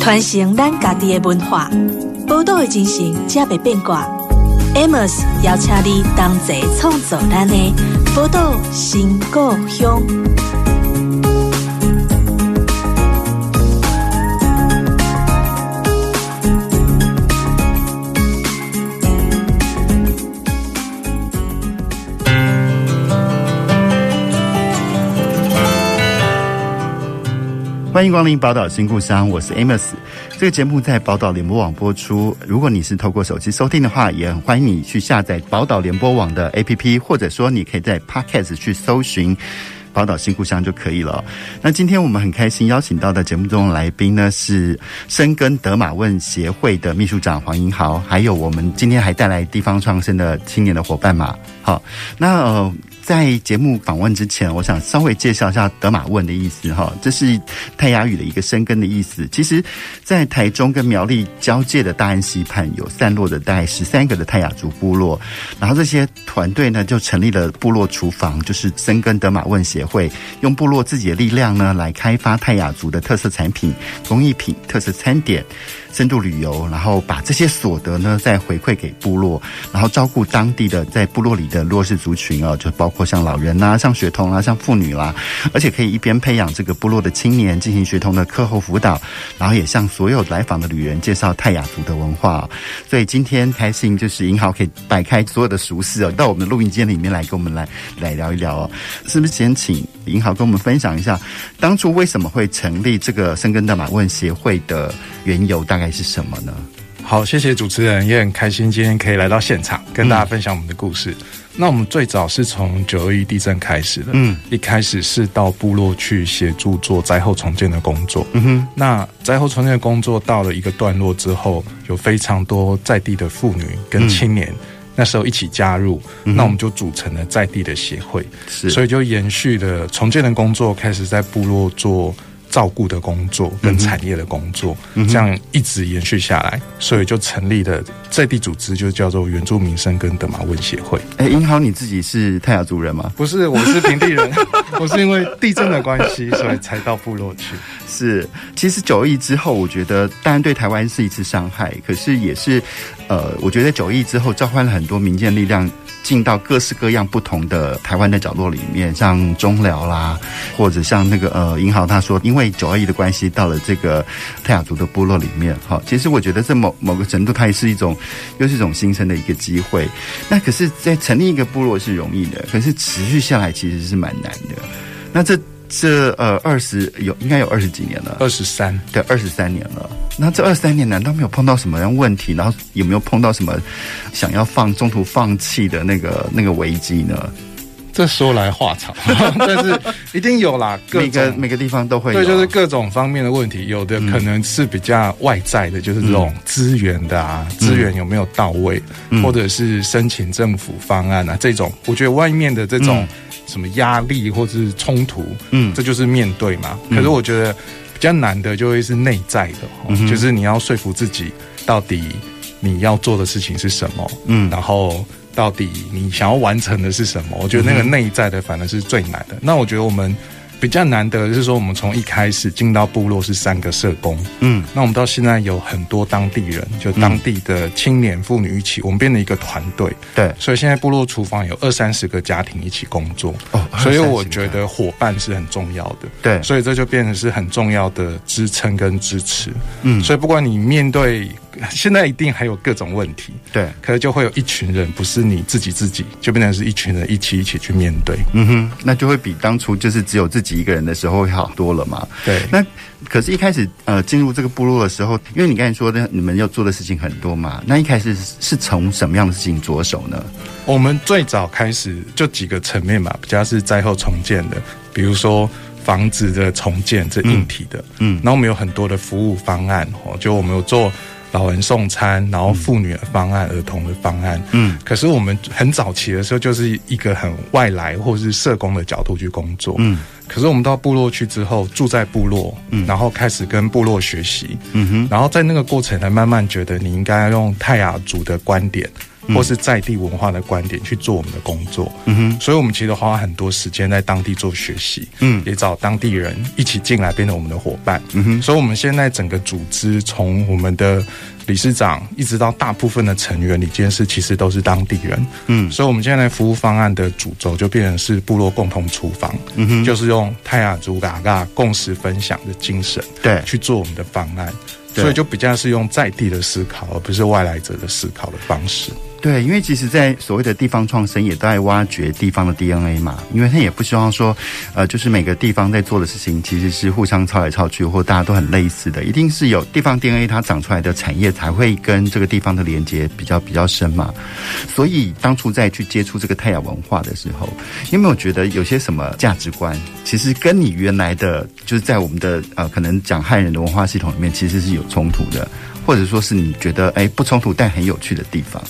传承咱家己的文化，宝岛的精神才袂变卦。Amos 邀请你同齐创造咱的宝岛新故乡。欢迎光临宝岛新故乡，我是 Amos。这个节目在宝岛联播网播出。如果你是透过手机收听的话，也很欢迎你去下载宝岛联播网的 APP，或者说你可以在 Podcast 去搜寻宝岛新故乡就可以了。那今天我们很开心邀请到的节目中来宾呢，是深耕德玛问协会的秘书长黄英豪，还有我们今天还带来地方创生的青年的伙伴嘛。好，那呃。在节目访问之前，我想稍微介绍一下“德玛问”的意思哈，这是泰雅语的一个深耕的意思。其实，在台中跟苗栗交界的大安溪畔，有散落的大概十三个的泰雅族部落，然后这些团队呢，就成立了部落厨房，就是深耕德玛问协会，用部落自己的力量呢，来开发泰雅族的特色产品、工艺品、特色餐点。深度旅游，然后把这些所得呢再回馈给部落，然后照顾当地的在部落里的弱势族群啊，就包括像老人啦、像学童啦、像妇女啦，而且可以一边培养这个部落的青年进行学童的课后辅导，然后也向所有来访的旅人介绍泰雅族的文化。所以今天开心就是银豪可以摆开所有的熟事哦，到我们的录音间里面来跟我们来来聊一聊哦，是不是先请银行跟我们分享一下当初为什么会成立这个深根代码问协会的缘由？大概是什么呢？好，谢谢主持人，也很开心今天可以来到现场跟大家分享我们的故事。嗯、那我们最早是从九二一地震开始的，嗯，一开始是到部落去协助做灾后重建的工作，嗯哼。那灾后重建的工作到了一个段落之后，有非常多在地的妇女跟青年，嗯、那时候一起加入，嗯、那我们就组成了在地的协会，是，所以就延续了重建的工作，开始在部落做。照顾的工作跟产业的工作，嗯、这样一直延续下来，所以就成立了在地组织，就叫做原住民生跟德马问协会。哎、欸，银豪，你自己是泰雅族人吗？不是，我是平地人。我是因为地震的关系，所以才到部落去。是，其实九二一之后，我觉得当然对台湾是一次伤害，可是也是，呃，我觉得九二一之后召唤了很多民间力量。进到各式各样不同的台湾的角落里面，像中寮啦，或者像那个呃银行他说，因为九二一的关系，到了这个泰雅族的部落里面，哈，其实我觉得这某某个程度，它也是一种，又是一种新生的一个机会。那可是，在成立一个部落是容易的，可是持续下来其实是蛮难的。那这。这呃二十有应该有二十几年了，二十三对二十三年了。那这二十三年难道没有碰到什么样问题？然后有没有碰到什么想要放中途放弃的那个那个危机呢？这说来话长，但是一定有啦。各每个每个地方都会有，对，就是各种方面的问题。有的可能是比较外在的，嗯、就是这种资源的啊，嗯、资源有没有到位，嗯、或者是申请政府方案啊这种。我觉得外面的这种。嗯什么压力或者是冲突，嗯，这就是面对嘛。嗯、可是我觉得比较难的就会是内在的，嗯、就是你要说服自己，到底你要做的事情是什么，嗯，然后到底你想要完成的是什么。我觉得那个内在的反而是最难的。嗯、那我觉得我们。比较难得的是说，我们从一开始进到部落是三个社工，嗯，那我们到现在有很多当地人，就当地的青年妇女一起，我们变成一个团队，对，所以现在部落厨房有二三十个家庭一起工作，哦，所以我觉得伙伴是很重要的，对，所以这就变成是很重要的支撑跟支持，嗯，所以不管你面对。现在一定还有各种问题，对，可能就会有一群人，不是你自己自己，就变成是一群人一起一起去面对，嗯哼，那就会比当初就是只有自己一个人的时候会好多了嘛。对，那可是，一开始呃进入这个部落的时候，因为你刚才说的，你们要做的事情很多嘛，那一开始是从什么样的事情着手呢？我们最早开始就几个层面嘛，比较是灾后重建的，比如说房子的重建，这硬体的，嗯，然后我们有很多的服务方案哦，就我们有做。老人送餐，然后妇女的方案、嗯、儿童的方案。嗯，可是我们很早期的时候，就是一个很外来或是社工的角度去工作。嗯，可是我们到部落去之后，住在部落，嗯，然后开始跟部落学习。嗯哼，然后在那个过程，才慢慢觉得你应该用泰雅族的观点或是在地文化的观点去做我们的工作。嗯哼，所以我们其实花很多时间在当地做学习，嗯，也找当地人一起进来变成我们的伙伴。嗯哼，所以我们现在整个组织从我们的理事长一直到大部分的成员，理监事其实都是当地人。嗯，所以我们现在服务方案的主轴就变成是部落共同厨房，嗯哼，就是用泰雅族嘎嘎共识分享的精神，对，去做我们的方案。所以就比较是用在地的思考，而不是外来者的思考的方式。对，因为其实，在所谓的地方创生，也都在挖掘地方的 DNA 嘛。因为他也不希望说，呃，就是每个地方在做的事情，其实是互相抄来抄去，或大家都很类似的。一定是有地方 DNA，它长出来的产业才会跟这个地方的连接比较比较深嘛。所以当初在去接触这个泰雅文化的时候，有没有觉得有些什么价值观，其实跟你原来的，就是在我们的呃，可能讲汉人的文化系统里面，其实是有冲突的，或者说是你觉得哎不冲突但很有趣的地方？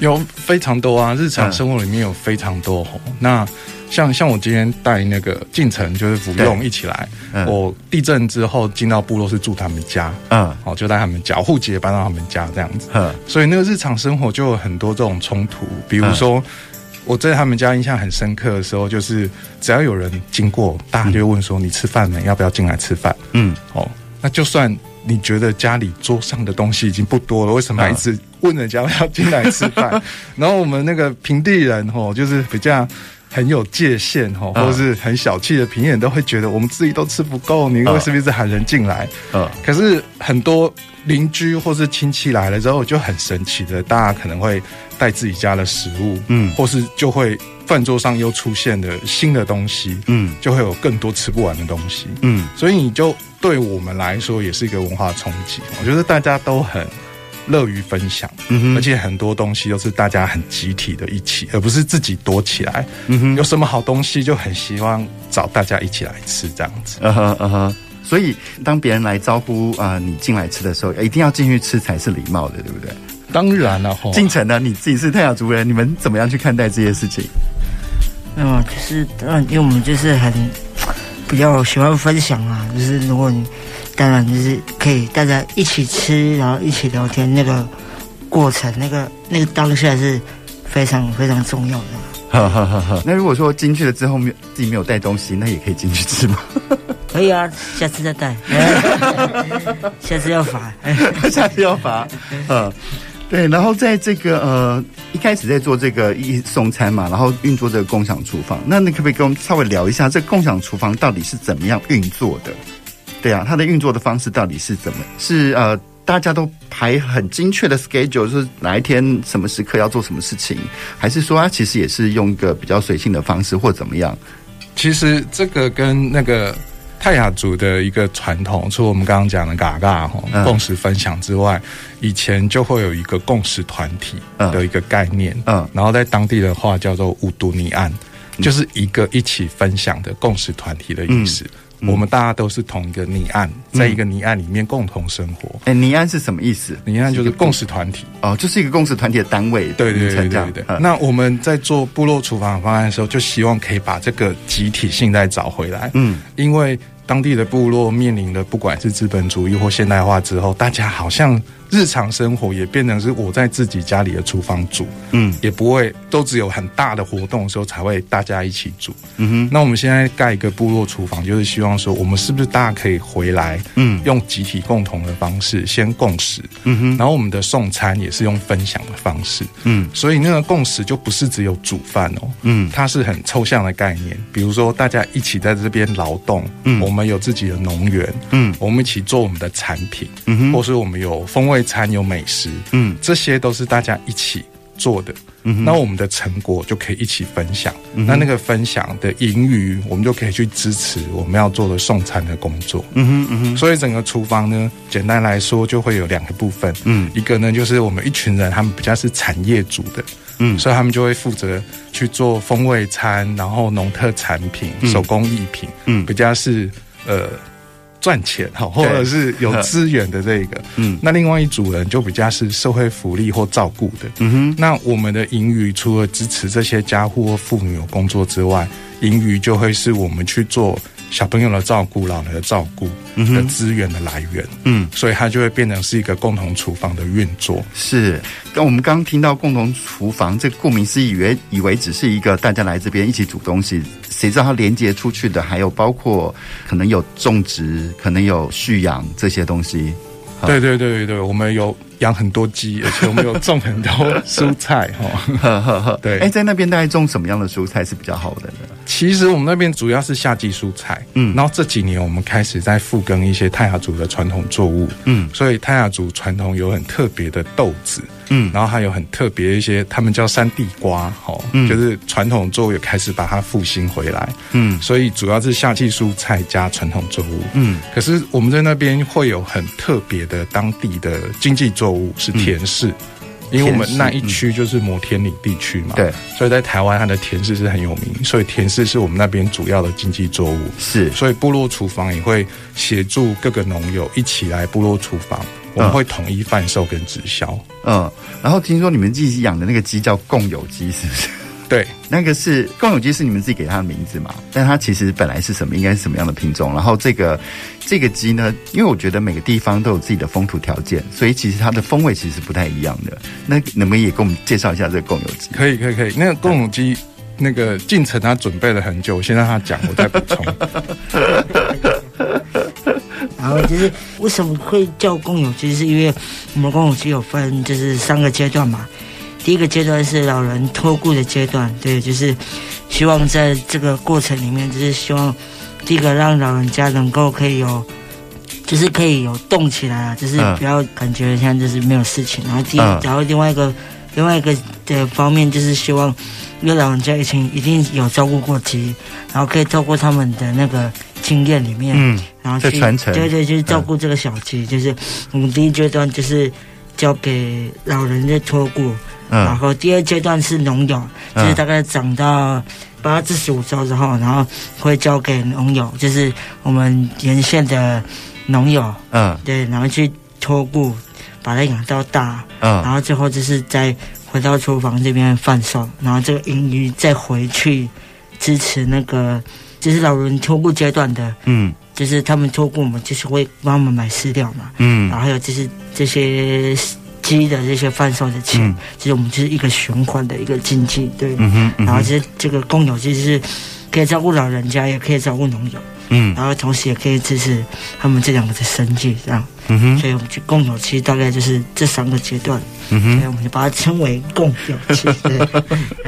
有非常多啊，日常生活里面有非常多。嗯、那像像我今天带那个进城，就是服用一起来。嗯、我地震之后进到部落是住他们家，嗯，哦就在他们家，户籍也搬到他们家这样子。嗯，所以那个日常生活就有很多这种冲突。比如说、嗯、我在他们家印象很深刻的时候，就是只要有人经过，大家就会问说：“你吃饭没？要不要进来吃饭？”嗯，哦，那就算。你觉得家里桌上的东西已经不多了，为什么还一直问人家要进来吃饭？然后我们那个平地人吼，就是比较很有界限吼，或者是很小气的平地人都会觉得我们自己都吃不够，你为什么一直喊人进来？嗯，可是很多邻居或是亲戚来了之后就很神奇的，大家可能会带自己家的食物，嗯，或是就会饭桌上又出现了新的东西，嗯，就会有更多吃不完的东西，嗯，所以你就。对我们来说也是一个文化冲击，我觉得大家都很乐于分享，嗯哼，而且很多东西都是大家很集体的一起，而不是自己躲起来，嗯哼，有什么好东西就很希望找大家一起来吃这样子，嗯哼嗯哼，所以当别人来招呼啊、呃、你进来吃的时候，一定要进去吃才是礼貌的，对不对？当然了，进城呢，你自己是泰雅族人，你们怎么样去看待这些事情？嗯，就是嗯，因为我们就是很。比较喜欢分享啊，就是如果你当然就是可以大家一起吃，然后一起聊天，那个过程，那个那个当下是非常非常重要的。哈哈哈哈，那如果说进去了之后没有自己没有带东西，那也可以进去吃吗？可以啊，下次再带。下次要罚，下次要罚。嗯。对，然后在这个呃一开始在做这个一送餐嘛，然后运作这个共享厨房，那你可不可以跟我们稍微聊一下，这个共享厨房到底是怎么样运作的？对啊，它的运作的方式到底是怎么？是呃大家都排很精确的 schedule，是哪一天什么时刻要做什么事情，还是说它其实也是用一个比较随性的方式或怎么样？其实这个跟那个。泰雅族的一个传统，除了我们刚刚讲的嘎嘎吼共识分享之外，以前就会有一个共识团体的一个概念，嗯，然后在当地的话叫做乌都尼案，就是一个一起分享的共识团体的意思。我们大家都是同一个泥岸，在一个泥岸里面共同生活。哎，尼案是什么意思？泥岸就是共识团体哦，就是一个共识团体的单位。对对对对对。那我们在做部落厨房方案的时候，就希望可以把这个集体性再找回来。嗯，因为当地的部落面临的不管是资本主义或现代化之后，大家好像。日常生活也变成是我在自己家里的厨房煮，嗯，也不会都只有很大的活动的时候才会大家一起煮，嗯哼。那我们现在盖一个部落厨房，就是希望说，我们是不是大家可以回来，嗯，用集体共同的方式先共识，嗯哼。然后我们的送餐也是用分享的方式，嗯。所以那个共识就不是只有煮饭哦，嗯，它是很抽象的概念。比如说大家一起在这边劳动，嗯，我们有自己的农园，嗯，我们一起做我们的产品，嗯哼，或是我们有风味。餐有美食，嗯，这些都是大家一起做的，嗯，那我们的成果就可以一起分享，嗯，那那个分享的盈余，我们就可以去支持我们要做的送餐的工作，嗯哼嗯哼，所以整个厨房呢，简单来说就会有两个部分，嗯，一个呢就是我们一群人，他们比较是产业组的，嗯，所以他们就会负责去做风味餐，然后农特产品、手工艺品，嗯，比较是呃。赚钱哈，或者是有资源的这个，嗯，那另外一组人就比较是社会福利或照顾的，嗯哼。那我们的盈余除了支持这些家户或妇女有工作之外，盈余就会是我们去做小朋友的照顾、老人的照顾的资源的来源，嗯，所以它就会变成是一个共同厨房的运作。是，那我们刚刚听到共同厨房，这顾名思义，以为以为只是一个大家来这边一起煮东西，谁知道它连接出去的还有包括可能有种植，可能有蓄养这些东西。对对对对对，我们有。养很多鸡，而且我们有种很多蔬菜，哈，对。哎，在那边大概种什么样的蔬菜是比较好的呢？其实我们那边主要是夏季蔬菜，嗯，然后这几年我们开始在复耕一些泰雅族的传统作物，嗯，所以泰雅族传统有很特别的豆子，嗯，然后还有很特别一些，他们叫山地瓜，哈，嗯，就是传统作物也开始把它复兴回来，嗯，所以主要是夏季蔬菜加传统作物，嗯，可是我们在那边会有很特别的当地的经济作物是田氏。嗯因为我们那一区就是摩天岭地区嘛，对，所以在台湾它的田氏是很有名，所以田氏是我们那边主要的经济作物。是，所以部落厨房也会协助各个农友一起来部落厨房，我们会统一贩售跟直销。嗯，然后听说你们自己养的那个鸡叫共有鸡，是不是？对，那个是贡有鸡，是你们自己给它的名字嘛？但它其实本来是什么？应该是什么样的品种？然后这个这个鸡呢？因为我觉得每个地方都有自己的风土条件，所以其实它的风味其实不太一样的。那能不能也给我们介绍一下这个贡有鸡？可以，可以，可以。那个贡有鸡，那个进程他准备了很久，我先让他讲，我再补充。然后就是为什么会叫公有鸡？是因为我们公有鸡有分就是三个阶段嘛。第一个阶段是老人托顾的阶段，对，就是希望在这个过程里面，就是希望第一个让老人家能够可以有，就是可以有动起来啊，就是不要感觉像就是没有事情。然后第，然后另外一个另外一个的方面就是希望，因为老人家以前一定有照顾过鸡，然后可以透过他们的那个经验里面，嗯，然后去传承，对对，就是照顾这个小鸡，就是我们第一阶段就是交给老人的托顾。嗯、然后第二阶段是农友，就是大概长到八至十五周之后，然后会交给农友，就是我们沿线的农友，嗯，对，然后去托顾，把它养到大，嗯，然后最后就是再回到厨房这边贩售，然后这个盈余再回去支持那个就是老人托顾阶段的，嗯，就是他们托顾我们，就是会帮我们买饲料嘛，嗯，然后还有就是这些。鸡的这些贩售的钱，其实、嗯、我们就是一个循环的一个经济，对。嗯哼嗯哼，然后这这个贡有鸡就是可以照顾老人家，也可以照顾农友。嗯。然后同时也可以支持他们这两个的生计，这样。嗯哼。所以我们就共有期大概就是这三个阶段。嗯哼。所以我们就把它称为共有鸡。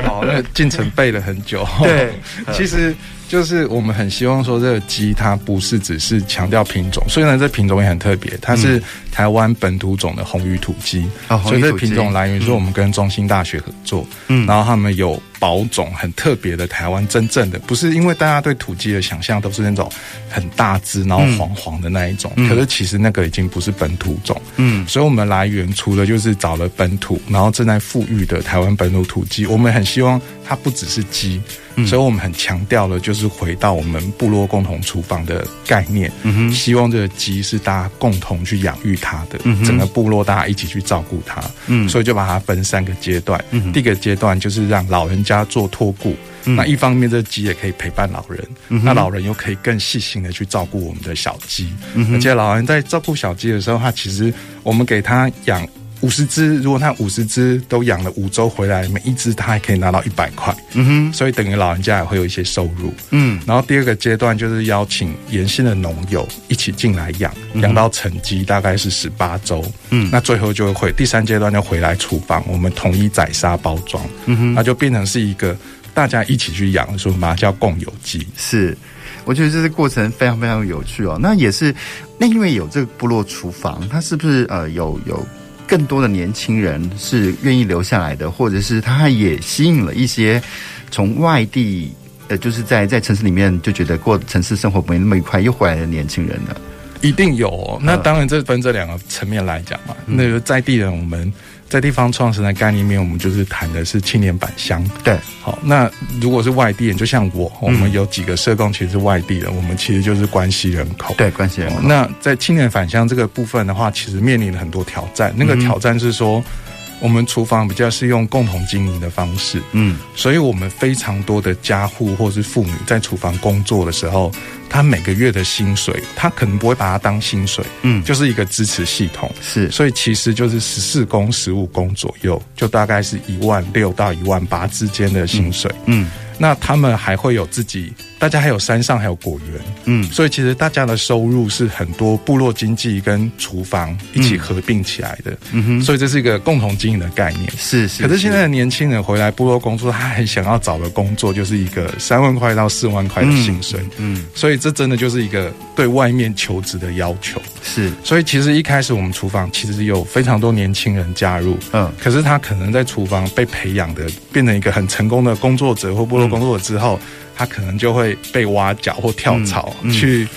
好，那进程背了很久。对，其实。就是我们很希望说，这个鸡它不是只是强调品种，虽然这品种也很特别，它是台湾本土种的红鱼土鸡，嗯、所以这品种来源是我们跟中兴大学合作，嗯，然后他们有。保种很特别的台湾真正的，不是因为大家对土鸡的想象都是那种很大只然后黄黄的那一种，嗯、可是其实那个已经不是本土种，嗯，所以我们来源除了就是找了本土，然后正在富裕的台湾本土土鸡，我们很希望它不只是鸡，嗯、所以我们很强调了就是回到我们部落共同厨房的概念，嗯哼，希望这个鸡是大家共同去养育它的，嗯，整个部落大家一起去照顾它，嗯，所以就把它分三个阶段，嗯，第一个阶段就是让老人家做托顾，嗯、那一方面这鸡也可以陪伴老人，嗯、那老人又可以更细心的去照顾我们的小鸡，嗯、而且老人在照顾小鸡的时候，他其实我们给他养五十只，如果他五十只都养了五周回来，每一只他还可以拿到一百块，嗯哼，所以等于老人家也会有一些收入，嗯，然后第二个阶段就是邀请沿线的农友一起进来养，养、嗯、到成鸡大概是十八周，嗯，那最后就会第三阶段就回来厨房，我们统一宰杀包装，嗯哼，那就变成是一个大家一起去养，所以把它叫共有鸡，是，我觉得这个过程非常非常有趣哦，那也是，那因为有这个部落厨房，它是不是呃有有？更多的年轻人是愿意留下来的，或者是他也吸引了一些从外地，呃，就是在在城市里面就觉得过城市生活没那么愉快，又回来的年轻人呢？一定有哦。那当然，这分这两个层面来讲嘛。嗯、那个在地人，我们。在地方创生的概念里面，我们就是谈的是青年返乡。对，好，那如果是外地人，就像我，我们有几个社工其实是外地人，我们其实就是关系人口。对，关系人口。那在青年返乡这个部分的话，其实面临了很多挑战。那个挑战是说，我们厨房比较是用共同经营的方式，嗯，所以我们非常多的家户或是妇女在厨房工作的时候，他每个月的薪水，他可能不会把它当薪水，嗯，就是一个支持系统，是，所以其实就是十四工、十五工左右，就大概是一万六到一万八之间的薪水，嗯。嗯。那他们还会有自己，大家还有山上还有果园，嗯，所以其实大家的收入是很多部落经济跟厨房一起合并起来的，嗯哼，所以这是一个共同经营的概念，是是。可是现在的年轻人回来部落工作，他很想要找的工作就是一个三万块到四万块的薪水，嗯，嗯，所以这真的就是一个对外面求职的要求，是。所以其实一开始我们厨房其实有非常多年轻人加入，嗯，可是他可能在厨房被培养的变成一个很成功的工作者或部落工作者之后。嗯他可能就会被挖角或跳槽，去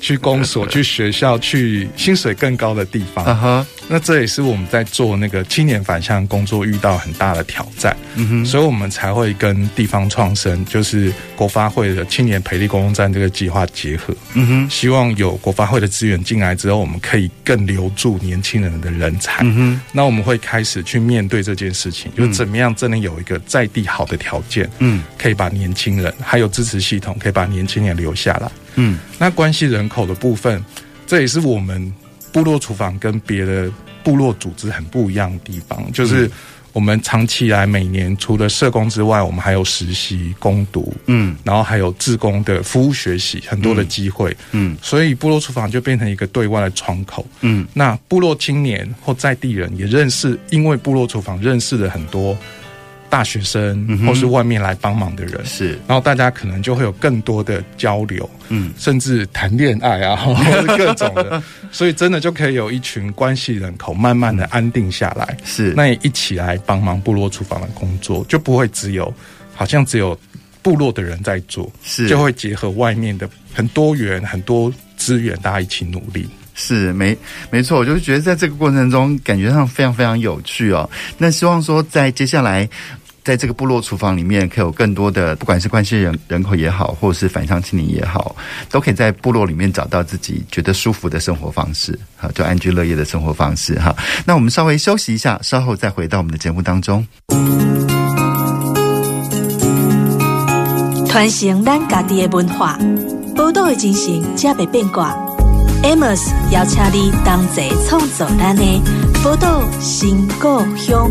去公所、去学校、去薪水更高的地方。Uh huh. 那这也是我们在做那个青年返乡工作遇到很大的挑战，嗯哼，所以我们才会跟地方创生，就是国发会的青年培力公共站这个计划结合，嗯哼，希望有国发会的资源进来之后，我们可以更留住年轻人的人才，嗯哼，那我们会开始去面对这件事情，就怎么样真的有一个在地好的条件，嗯，可以把年轻人还有支持系统可以把年轻人留下来，嗯，那关系人口的部分，这也是我们。部落厨房跟别的部落组织很不一样的地方，就是我们长期以来每年除了社工之外，我们还有实习、攻读，嗯，然后还有志工的服务学习，很多的机会，嗯，所以部落厨房就变成一个对外的窗口，嗯，那部落青年或在地人也认识，因为部落厨房认识了很多。大学生或是外面来帮忙的人是，然后大家可能就会有更多的交流，嗯，甚至谈恋爱啊，或者各种的，所以真的就可以有一群关系人口慢慢的安定下来，是，那也一起来帮忙部落厨房的工作，就不会只有好像只有部落的人在做，是，就会结合外面的很多元很多资源，大家一起努力。是没没错，我就是觉得在这个过程中，感觉上非常非常有趣哦。那希望说，在接下来，在这个部落厨房里面，可以有更多的，不管是关系人人口也好，或者是返乡青年也好，都可以在部落里面找到自己觉得舒服的生活方式，哈，就安居乐业的生活方式哈。那我们稍微休息一下，稍后再回到我们的节目当中。传承咱家己的文化，报道的精神，才袂变卦。Amos 邀请你同齐创作咱的宝岛新故乡。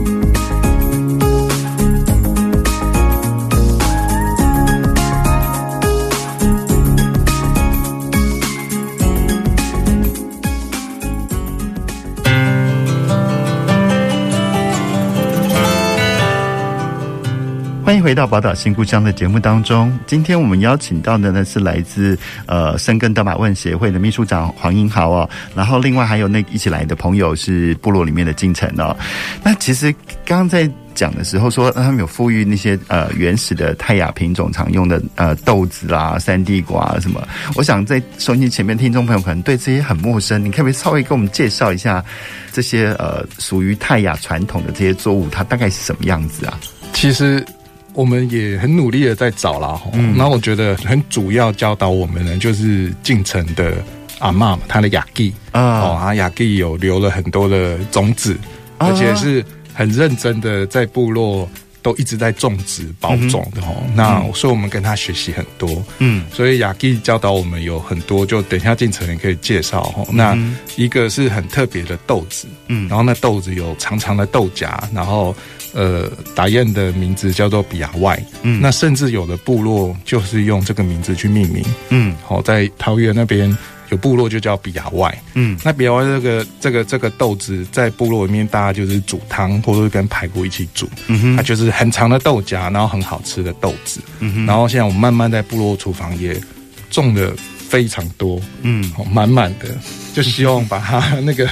欢迎回到宝岛新故乡的节目当中。今天我们邀请到的呢是来自呃深耕德玛问协会的秘书长黄英豪哦，然后另外还有那一起来的朋友是部落里面的进城哦。那其实刚刚在讲的时候说，他们有复育那些呃原始的泰雅品种常用的呃豆子啦、山地瓜什么。我想在收音机前面听众朋友可能对这些很陌生，你可不可以稍微给我们介绍一下这些呃属于泰雅传统的这些作物，它大概是什么样子啊？其实。我们也很努力的在找啦，嗯，那我觉得很主要教导我们的就是进城的阿嬷，她的雅蒂啊，啊雅蒂有留了很多的种子，而且是很认真的在部落都一直在种植保种的哦。嗯、那所以我们跟他学习很多，嗯，所以雅基教导我们有很多，就等一下进城也可以介绍哦。那一个是很特别的豆子，嗯，然后那豆子有长长的豆荚，然后。呃，打雁的名字叫做比亚外，嗯，那甚至有的部落就是用这个名字去命名，嗯，好，在桃园那边有部落就叫比亚外，嗯，那比亚外这个这个这个豆子在部落里面，大家就是煮汤或者是跟排骨一起煮，嗯哼，它就是很长的豆荚，然后很好吃的豆子，嗯哼，然后现在我们慢慢在部落厨房也种的非常多，嗯，满满的，就希望把它那个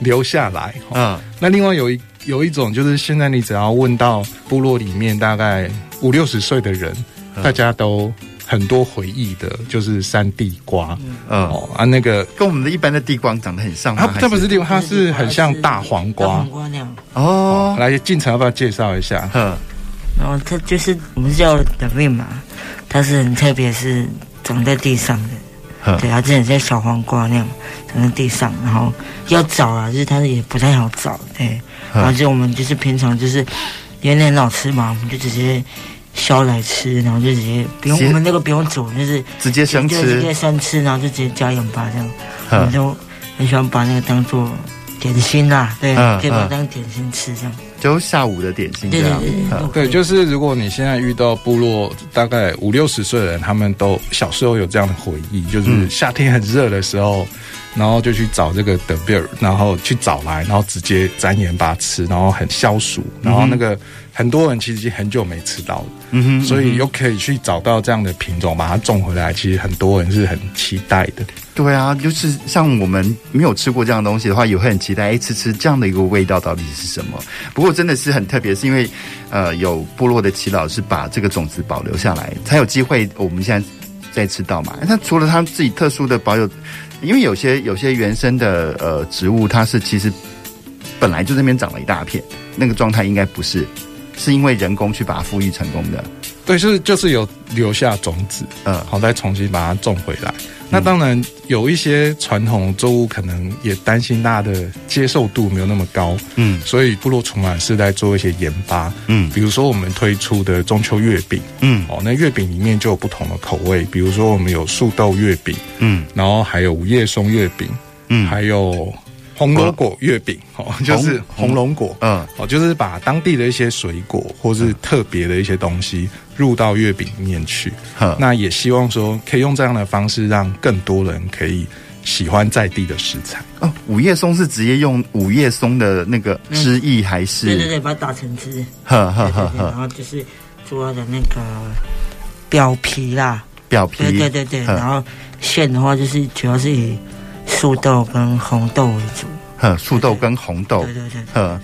留下来，嗯，那另外有一。有一种就是现在你只要问到部落里面大概五六十岁的人，大家都很多回忆的，就是山地瓜。嗯哦啊，那个跟我们的一般的地瓜长得很像吗？它它不是地瓜，它是很像大黄瓜。黄瓜那样。哦，来进城要不要介绍一下？嗯，然后它就是我们叫的命嘛，它是很特别，是长在地上的。对，它之前在小黄瓜那样长在地上，然后要找啊，就是它也不太好找，对。然后就我们就是平常就是因为很好吃嘛，我们就直接削来吃，然后就直接不用我们那个不用煮，就是直接生吃，直接生吃，然后就直接加盐巴这样。我们就很喜欢把那个当做点心啦，对，可以把它当点心吃这样。就下午的点心这样，对对对，对，就是如果你现在遇到部落大概五六十岁的人，他们都小时候有这样的回忆，就是夏天很热的时候，然后就去找这个德贝尔，然后去找来，然后直接沾盐巴吃，然后很消暑，然后那个很多人其实已经很久没吃到了，嗯哼，所以又可以去找到这样的品种，把它种回来，其实很多人是很期待的。对啊，就是像我们没有吃过这样的东西的话，也会很期待，哎，吃吃这样的一个味道到底是什么？不过真的是很特别，是因为呃，有部落的祈老是把这个种子保留下来，才有机会我们现在再吃到嘛。那除了他们自己特殊的保有，因为有些有些原生的呃植物，它是其实本来就这边长了一大片，那个状态应该不是，是因为人工去把它复育成功的。对，是就是有留下种子，嗯，好，再重新把它种回来。那当然有一些传统作物可能也担心大家的接受度没有那么高，嗯，所以部落厨房是在做一些研发，嗯，比如说我们推出的中秋月饼，嗯，哦，那月饼里面就有不同的口味，比如说我们有树豆月饼，嗯，然后还有五叶松月饼，嗯，还有。红龙果月饼哦，就是红龙果，嗯，哦，就是把当地的一些水果或是特别的一些东西入到月饼里面去。嗯，那也希望说可以用这样的方式，让更多人可以喜欢在地的食材。哦，五叶松是直接用五叶松的那个汁液，还是？对对对，把它打成汁。呵呵呵呵。然后就是做它的那个表皮啦，表皮。对对对对。然后馅的话，就是主要是以。树豆跟红豆为主，呵，树豆跟红豆，对对对，呵，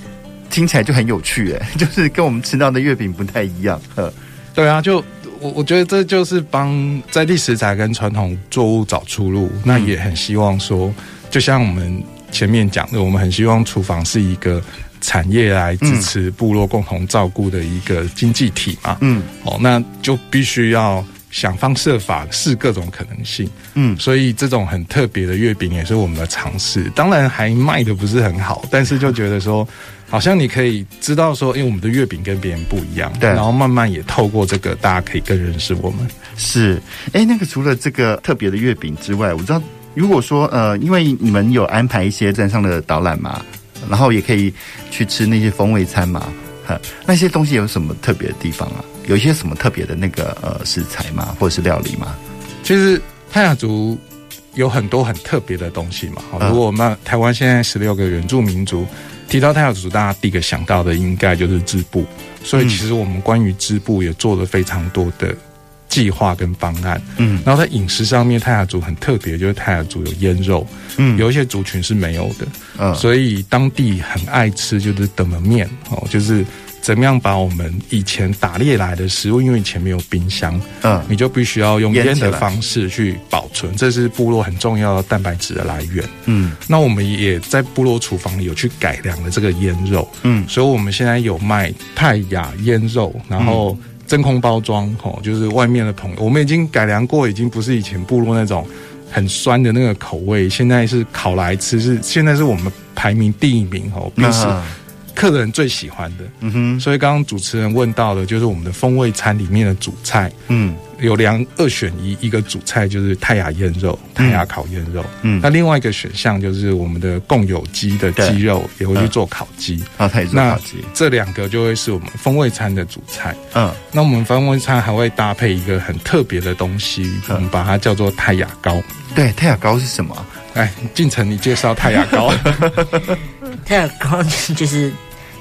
听起来就很有趣哎，就是跟我们吃到的月饼不太一样，呵，对啊，就我我觉得这就是帮在地食材跟传统作物找出路，嗯、那也很希望说，就像我们前面讲的，我们很希望厨房是一个产业来支持部落共同照顾的一个经济体嘛，嗯，哦，那就必须要。想方设法试各种可能性，嗯，所以这种很特别的月饼也是我们的尝试。当然还卖的不是很好，但是就觉得说，好像你可以知道说，因为我们的月饼跟别人不一样，对，然后慢慢也透过这个，大家可以更认识我们。是，哎，那个除了这个特别的月饼之外，我知道，如果说呃，因为你们有安排一些站上的导览嘛，然后也可以去吃那些风味餐嘛，哈，那些东西有什么特别的地方啊？有一些什么特别的那个呃食材吗，或者是料理吗？其实泰雅族有很多很特别的东西嘛。如果我们台湾现在十六个原住民族提到泰雅族，大家第一个想到的应该就是织布。所以其实我们关于织布也做了非常多的计划跟方案。嗯，然后在饮食上面，泰雅族很特别，就是泰雅族有腌肉，嗯，有一些族群是没有的。嗯，所以当地很爱吃就是等门面哦，就是。怎么样把我们以前打猎来的食物，因为以前没有冰箱，嗯，你就必须要用腌的方式去保存，这是部落很重要的蛋白质的来源。嗯，那我们也在部落厨房里有去改良了这个腌肉，嗯，所以我们现在有卖泰雅腌肉，然后真空包装，吼，就是外面的朋友，我们已经改良过，已经不是以前部落那种很酸的那个口味，现在是烤来吃，是现在是我们排名第一名，吼，并是。客人最喜欢的，嗯哼，所以刚刚主持人问到的，就是我们的风味餐里面的主菜，嗯，有两二选一，一个主菜就是泰雅腌肉，泰雅烤腌肉，嗯，那另外一个选项就是我们的共有鸡的鸡肉，也会去做烤鸡，啊，泰做烤鸡，这两个就会是我们风味餐的主菜，嗯，那我们风味餐还会搭配一个很特别的东西，我们把它叫做泰雅糕，对，泰雅糕是什么？哎，进城，你介绍泰雅糕，泰雅糕就是。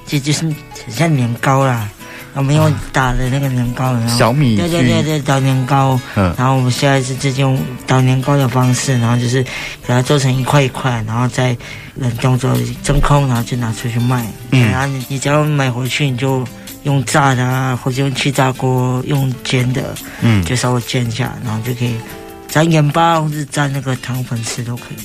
就就是很像年糕啦，我们用打的那个年糕，然后小米，对对对对，捣年糕，嗯，然后我们现在是直接用捣年糕的方式，然后就是给它做成一块一块，然后再冷冻之后真空，然后就拿出去卖。嗯，然后你你只要买回去，你就用炸的啊，或者用气炸锅用煎的，嗯，就稍微煎一下，然后就可以沾盐巴或者沾那个糖粉吃都可以。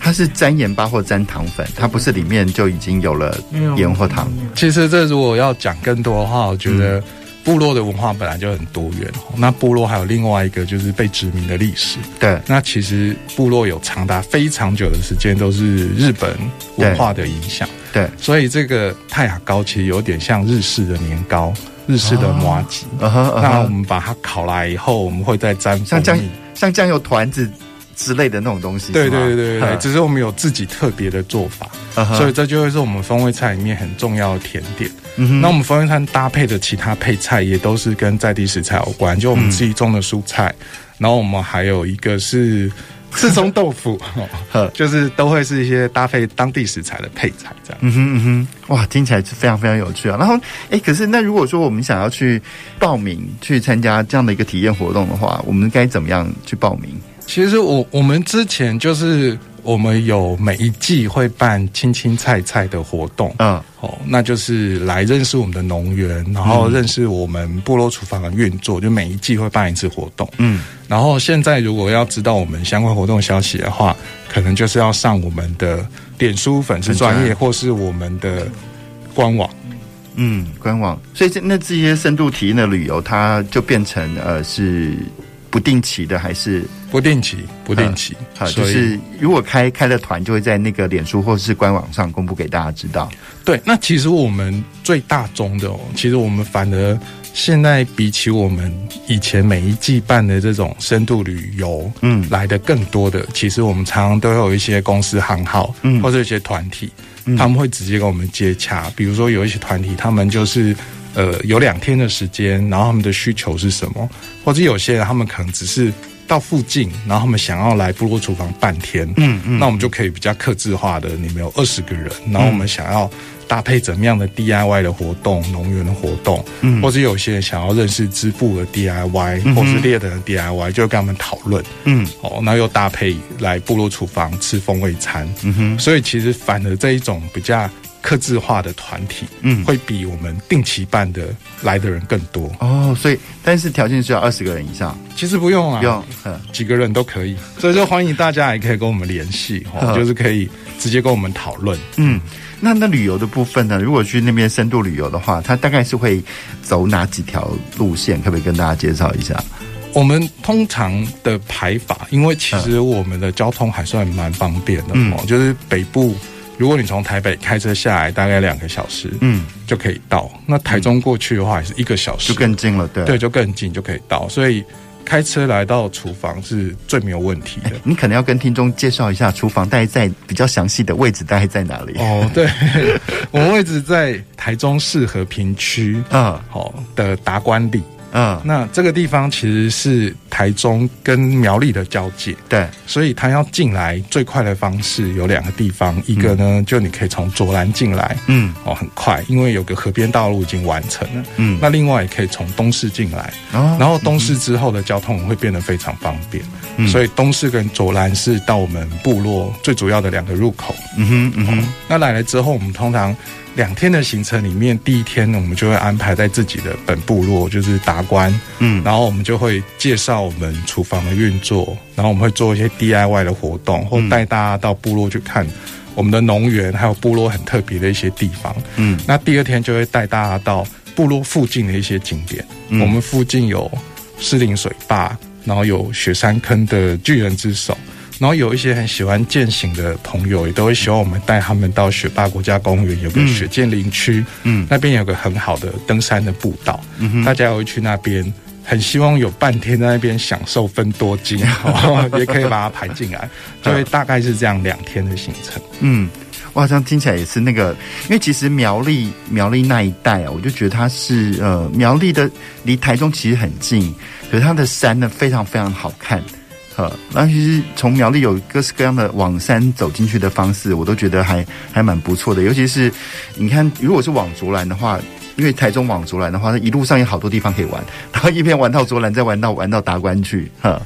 它是沾盐巴或沾糖粉，它不是里面就已经有了盐或糖。其实这如果要讲更多的话，我觉得部落的文化本来就很多元，那部落还有另外一个就是被殖民的历史。对，那其实部落有长达非常久的时间都是日本文化的影响。对，所以这个泰雅糕其实有点像日式的年糕，日式的麻糬。哦 uh uh 那我们把它烤来以后，我们会再沾像酱像酱油团子之类的那种东西。对对对对对，只是我们有自己特别的做法，uh 所以这就会是我们风味菜里面很重要的甜点。嗯、那我们风味餐搭配的其他配菜也都是跟在地食材有关，就我们自己种的蔬菜，嗯、然后我们还有一个是。四种豆腐，就是都会是一些搭配当地食材的配菜，这样。嗯哼嗯哼，哇，听起来是非常非常有趣啊。然后，哎，可是那如果说我们想要去报名去参加这样的一个体验活动的话，我们该怎么样去报名？其实我我们之前就是。我们有每一季会办青青菜菜的活动，嗯，哦，那就是来认识我们的农园，然后认识我们部落厨房的运作，就每一季会办一次活动，嗯，然后现在如果要知道我们相关活动消息的话，可能就是要上我们的脸书粉丝专业，或是我们的官网，嗯，官网，所以这那这些深度体验的旅游，它就变成呃是。不定期的还是不定期？不定期，好，就是如果开开了团，就会在那个脸书或是官网上公布给大家知道。对，那其实我们最大宗的哦，其实我们反而现在比起我们以前每一季办的这种深度旅游，嗯，来的更多的，其实我们常常都有一些公司行号，嗯，或者一些团体，他们会直接跟我们接洽。比如说有一些团体，他们就是。呃，有两天的时间，然后他们的需求是什么？或者有些人他们可能只是到附近，然后他们想要来部落厨房半天，嗯嗯，那我们就可以比较克制化的，你们有二十个人，然后我们想要搭配怎么样的 DIY 的活动、农园的活动，嗯，或者有些人想要认识织布的 DIY，嗯，或是猎人的 DIY，就跟他们讨论，嗯，哦，那又搭配来部落厨房吃风味餐，嗯哼，所以其实反而这一种比较。客制化的团体，嗯，会比我们定期办的来的人更多哦。所以，但是条件是要二十个人以上，其实不用啊，不用，几个人都可以。所以说，欢迎大家也可以跟我们联系，哦，就是可以直接跟我们讨论。嗯，那那旅游的部分呢？如果去那边深度旅游的话，它大概是会走哪几条路线？可不可以跟大家介绍一下？我们通常的排法，因为其实我们的交通还算蛮方便的，嗯，就是北部。如果你从台北开车下来，大概两个小时，嗯，就可以到。那台中过去的话，也是一个小时，就更近了，对，对，就更近，就可以到。所以开车来到厨房是最没有问题的。你可能要跟听众介绍一下厨房大概在比较详细的位置，大概在哪里？哦，对，我们位置在台中市和平区，嗯，好的达官里。嗯，那这个地方其实是台中跟苗栗的交界，对，所以他要进来最快的方式有两个地方，一个呢、嗯、就你可以从左兰进来，嗯，哦很快，因为有个河边道路已经完成了，嗯，那另外也可以从东势进来，哦，然后东势之后的交通会变得非常方便，嗯，所以东势跟左兰是到我们部落最主要的两个入口，嗯哼嗯哼，那来了之后，我们通常。两天的行程里面，第一天呢，我们就会安排在自己的本部落，就是达官，嗯，然后我们就会介绍我们厨房的运作，然后我们会做一些 DIY 的活动，或带大家到部落去看我们的农园，还有部落很特别的一些地方，嗯，那第二天就会带大家到部落附近的一些景点，嗯，我们附近有狮林水坝，然后有雪山坑的巨人之手。然后有一些很喜欢健行的朋友，也都会希望我们带他们到雪霸国家公园，有个雪健林区，嗯，那边有个很好的登山的步道，嗯哼，大家也会去那边，很希望有半天在那边享受分多金，也可以把它排进来，就会大概是这样两天的行程。嗯，哇，这样听起来也是那个，因为其实苗栗苗栗那一带啊，我就觉得它是呃苗栗的离台中其实很近，可是它的山呢非常非常好看。呃，那其实从苗栗有各式各样的往山走进去的方式，我都觉得还还蛮不错的。尤其是你看，如果是往卓兰的话，因为台中往卓兰的话，一路上有好多地方可以玩，然后一边玩到卓兰，再玩到玩到达观去。哈，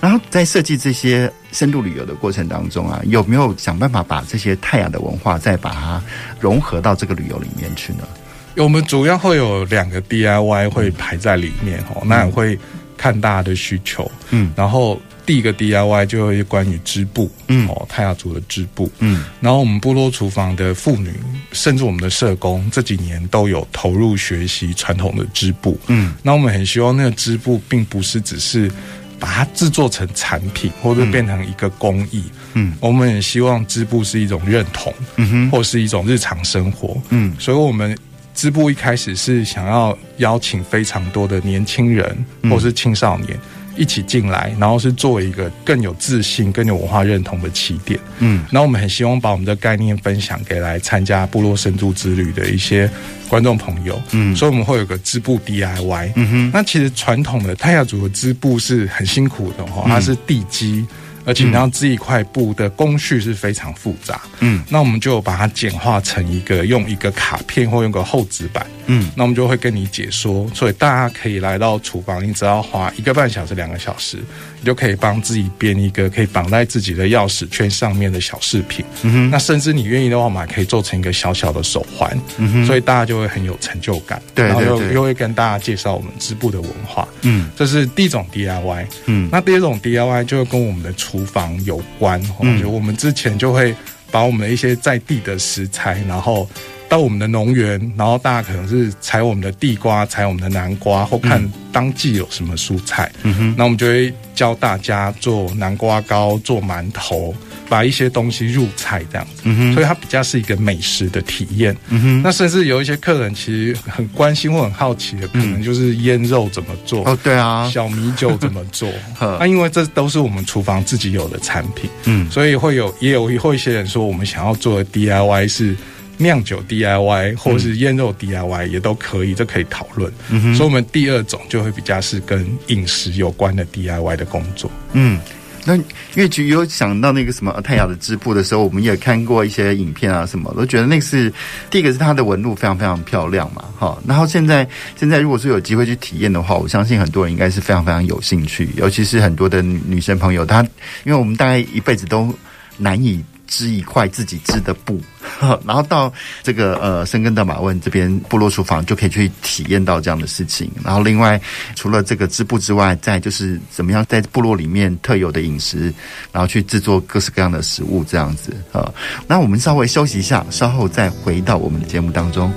然后在设计这些深度旅游的过程当中啊，有没有想办法把这些泰雅的文化再把它融合到这个旅游里面去呢？我们主要会有两个 DIY 会排在里面哦，那也会看大家的需求，嗯，然后。第一个 DIY 就会关于织布，嗯，哦，泰雅族的织布，嗯，然后我们部落厨房的妇女，甚至我们的社工这几年都有投入学习传统的织布，嗯，那我们很希望那个织布并不是只是把它制作成产品，或者变成一个工艺，嗯，我们也希望织布是一种认同，嗯哼，或是一种日常生活，嗯，所以我们。织布一开始是想要邀请非常多的年轻人或是青少年一起进来，然后是作为一个更有自信、更有文化认同的起点。嗯，然后我们很希望把我们的概念分享给来参加部落深度之旅的一些观众朋友。嗯，所以我们会有个织布 DIY。嗯哼，那其实传统的泰雅族的织布是很辛苦的哦，它是地基。而且，然后织一块布的工序是非常复杂。嗯，那我们就把它简化成一个用一个卡片或用个厚纸板。嗯，那我们就会跟你解说，所以大家可以来到厨房，你只要花一个半小时、两个小时，你就可以帮自己编一个可以绑在自己的钥匙圈上面的小饰品。嗯哼，那甚至你愿意的话，我们还可以做成一个小小的手环。嗯哼，所以大家就会很有成就感。对，然后又又会跟大家介绍我们织布的文化。嗯，这是第一种 DIY。嗯，那第二种 DIY 就会跟我们的厨房有关，嗯，就我们之前就会把我们的一些在地的食材，然后到我们的农园，然后大家可能是采我们的地瓜，采我们的南瓜，或看当季有什么蔬菜，嗯哼，那我们就会教大家做南瓜糕，做馒头。把一些东西入菜这样子，嗯，所以它比较是一个美食的体验。嗯，那甚至有一些客人其实很关心或很好奇的，可能就是腌肉怎么做哦，对啊，小米酒怎么做？那、啊、因为这都是我们厨房自己有的产品，嗯，所以会有也有会一些人说，我们想要做的 DIY 是酿酒 DIY 或是腌肉 DIY 也都可以，这可以讨论。嗯，所以我们第二种就会比较是跟饮食有关的 DIY 的工作。嗯。那因为有想到那个什么泰雅的织布的时候，我们也看过一些影片啊什么，都觉得那是第一个是它的纹路非常非常漂亮嘛，哈。然后现在现在如果说有机会去体验的话，我相信很多人应该是非常非常有兴趣，尤其是很多的女生朋友，她因为我们大概一辈子都难以。织一块自己织的布，然后到这个呃深根的马问这边部落厨房就可以去体验到这样的事情。然后另外除了这个织布之外，再就是怎么样在部落里面特有的饮食，然后去制作各式各样的食物这样子啊。那我们稍微休息一下，稍后再回到我们的节目当中。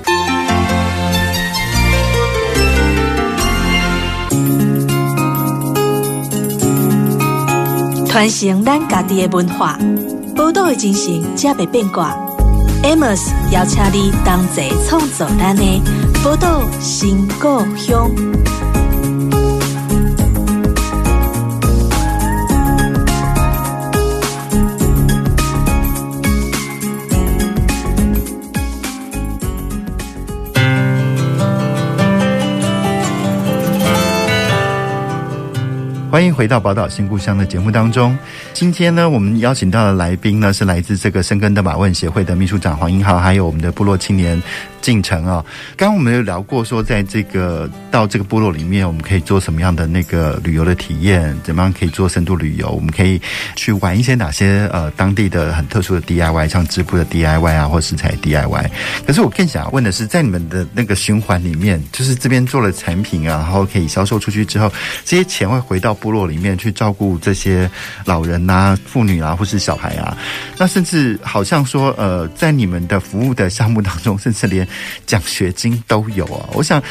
传承咱家己的文化。宝岛的精神，才袂变卦。Amos 邀请你同齐创作咱的宝岛新故乡。欢迎回到宝岛新故乡的节目当中。今天呢，我们邀请到的来宾呢，是来自这个深耕的马问协会的秘书长黄英豪，还有我们的部落青年。进程啊，刚刚我们有聊过，说在这个到这个部落里面，我们可以做什么样的那个旅游的体验？怎么样可以做深度旅游？我们可以去玩一些哪些呃当地的很特殊的 DIY，像织布的 DIY 啊，或食材 DIY。可是我更想要问的是，在你们的那个循环里面，就是这边做了产品啊，然后可以销售出去之后，这些钱会回到部落里面去照顾这些老人啊、妇女啊，或是小孩啊。那甚至好像说，呃，在你们的服务的项目当中，甚至连奖学金都有啊！我想，